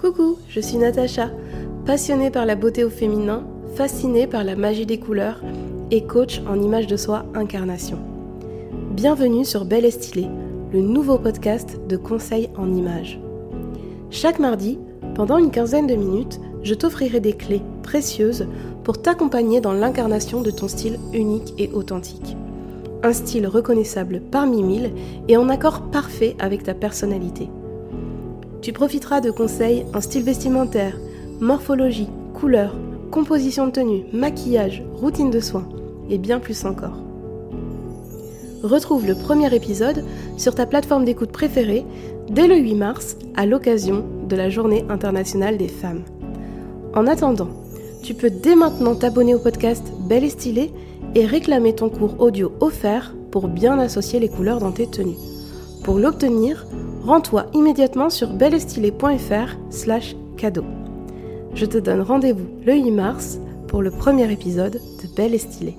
Coucou, je suis Natacha, passionnée par la beauté au féminin, fascinée par la magie des couleurs et coach en image de soi incarnation. Bienvenue sur Belle et Stylée, le nouveau podcast de conseils en images. Chaque mardi, pendant une quinzaine de minutes, je t'offrirai des clés précieuses pour t'accompagner dans l'incarnation de ton style unique et authentique. Un style reconnaissable parmi mille et en accord parfait avec ta personnalité. Tu profiteras de conseils en style vestimentaire, morphologie, couleur, composition de tenue, maquillage, routine de soins et bien plus encore. Retrouve le premier épisode sur ta plateforme d'écoute préférée dès le 8 mars à l'occasion de la Journée internationale des femmes. En attendant, tu peux dès maintenant t'abonner au podcast Belle et Stylée et réclamer ton cours audio offert pour bien associer les couleurs dans tes tenues. Pour l'obtenir, rends-toi immédiatement sur belleestylée.fr slash cadeau. Je te donne rendez-vous le 8 mars pour le premier épisode de Belle et Stylée.